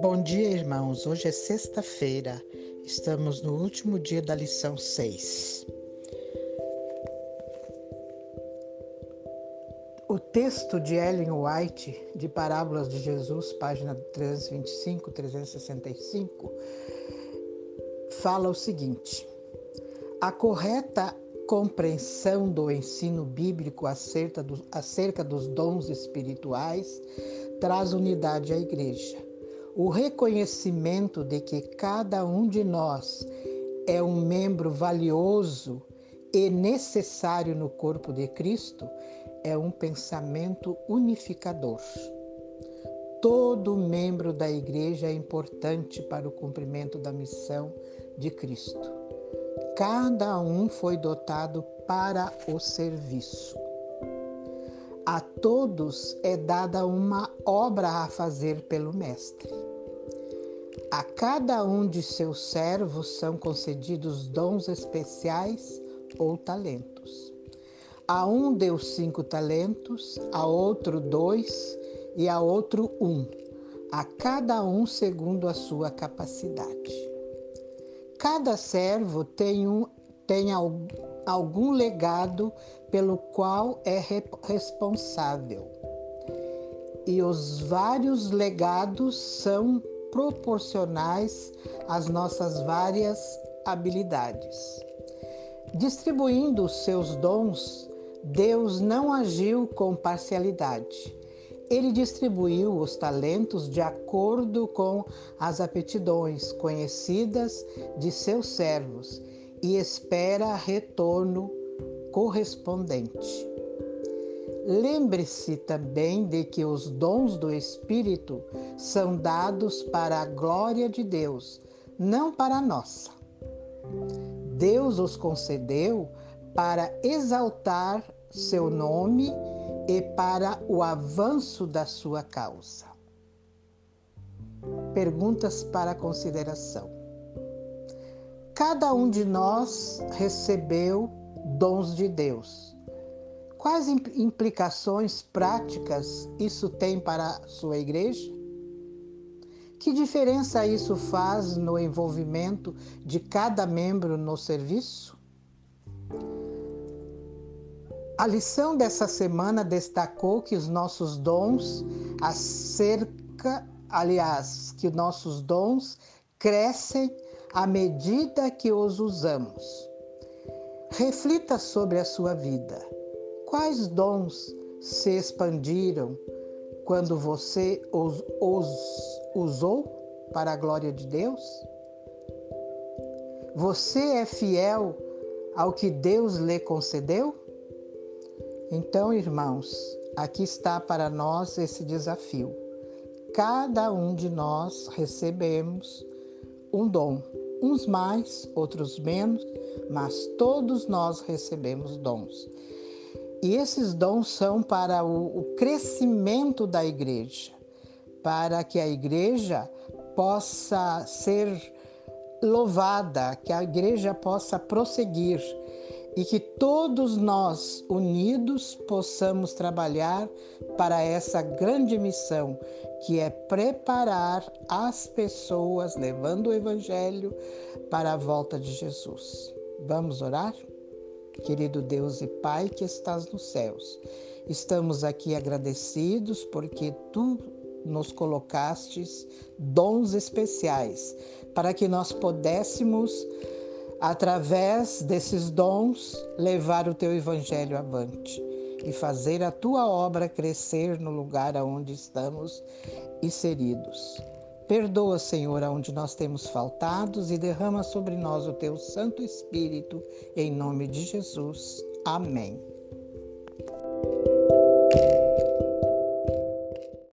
Bom dia, irmãos. Hoje é sexta-feira. Estamos no último dia da lição 6. O texto de Ellen White, de Parábolas de Jesus, página 325, 365, fala o seguinte: A correta compreensão do ensino bíblico acerca, do, acerca dos dons espirituais traz unidade à igreja. O reconhecimento de que cada um de nós é um membro valioso e necessário no corpo de Cristo é um pensamento unificador. Todo membro da igreja é importante para o cumprimento da missão de Cristo. Cada um foi dotado para o serviço. A todos é dada uma obra a fazer pelo Mestre. A cada um de seus servos são concedidos dons especiais ou talentos. A um deu cinco talentos, a outro dois e a outro um, a cada um segundo a sua capacidade. Cada servo tem, um, tem algum legado pelo qual é responsável. E os vários legados são proporcionais às nossas várias habilidades. Distribuindo os seus dons, Deus não agiu com parcialidade. Ele distribuiu os talentos de acordo com as aptidões conhecidas de seus servos e espera retorno correspondente. Lembre-se também de que os dons do Espírito são dados para a glória de Deus, não para a nossa. Deus os concedeu para exaltar seu nome e para o avanço da sua causa. Perguntas para consideração. Cada um de nós recebeu dons de Deus. Quais implicações práticas isso tem para a sua igreja? Que diferença isso faz no envolvimento de cada membro no serviço? A lição dessa semana destacou que os nossos dons acerca, aliás, que nossos dons crescem à medida que os usamos. Reflita sobre a sua vida. Quais dons se expandiram quando você os, os usou para a glória de Deus? Você é fiel ao que Deus lhe concedeu? Então, irmãos, aqui está para nós esse desafio. Cada um de nós recebemos um dom, uns mais, outros menos, mas todos nós recebemos dons. E esses dons são para o, o crescimento da igreja, para que a igreja possa ser louvada, que a igreja possa prosseguir e que todos nós, unidos, possamos trabalhar para essa grande missão, que é preparar as pessoas, levando o Evangelho para a volta de Jesus. Vamos orar? Querido Deus e Pai que estás nos céus, estamos aqui agradecidos porque tu nos colocastes dons especiais para que nós pudéssemos através desses dons, levar o teu evangelho avante e fazer a tua obra crescer no lugar aonde estamos inseridos. Perdoa, Senhor, aonde nós temos faltados e derrama sobre nós o teu Santo Espírito, em nome de Jesus. Amém.